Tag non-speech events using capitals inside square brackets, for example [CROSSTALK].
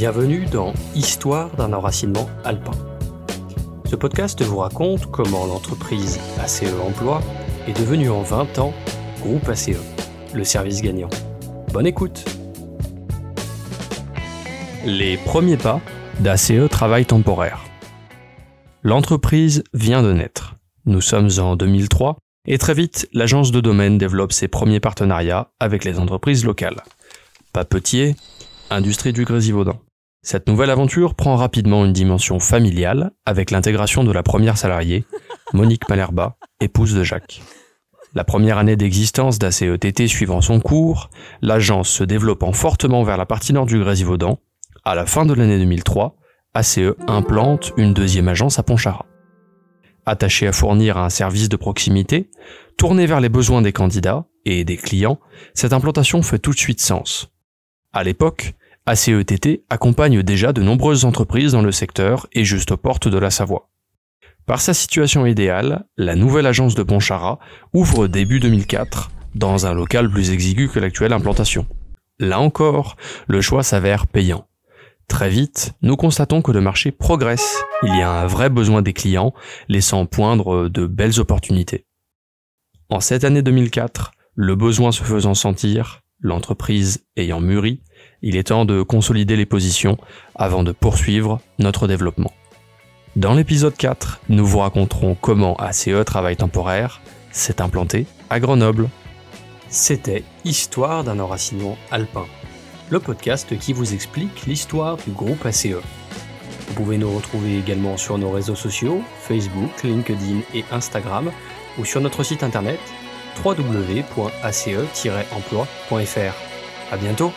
Bienvenue dans Histoire d'un enracinement alpin. Ce podcast vous raconte comment l'entreprise ACE Emploi est devenue en 20 ans Groupe ACE, le service gagnant. Bonne écoute Les premiers pas d'ACE Travail temporaire. L'entreprise vient de naître. Nous sommes en 2003 et très vite, l'agence de domaine développe ses premiers partenariats avec les entreprises locales. Papetier, industrie du Grésivaudan. Cette nouvelle aventure prend rapidement une dimension familiale avec l'intégration de la première salariée, [LAUGHS] Monique Malherba, épouse de Jacques. La première année d'existence d'ACETT suivant son cours, l'agence se développant fortement vers la partie nord du Grésivaudan, à la fin de l'année 2003, ACE implante une deuxième agence à Pontcharrat. Attaché à fournir un service de proximité, tourné vers les besoins des candidats et des clients, cette implantation fait tout de suite sens. À l'époque, ACETT accompagne déjà de nombreuses entreprises dans le secteur et juste aux portes de la Savoie. Par sa situation idéale, la nouvelle agence de Pontcharrat ouvre début 2004 dans un local plus exigu que l'actuelle implantation. Là encore, le choix s'avère payant. Très vite, nous constatons que le marché progresse. Il y a un vrai besoin des clients, laissant poindre de belles opportunités. En cette année 2004, le besoin se faisant sentir, l'entreprise ayant mûri, il est temps de consolider les positions avant de poursuivre notre développement. Dans l'épisode 4, nous vous raconterons comment ACE Travail Temporaire s'est implanté à Grenoble. C'était Histoire d'un enracinement alpin le podcast qui vous explique l'histoire du groupe ACE. Vous pouvez nous retrouver également sur nos réseaux sociaux, Facebook, LinkedIn et Instagram, ou sur notre site internet www.ace-emploi.fr. À bientôt!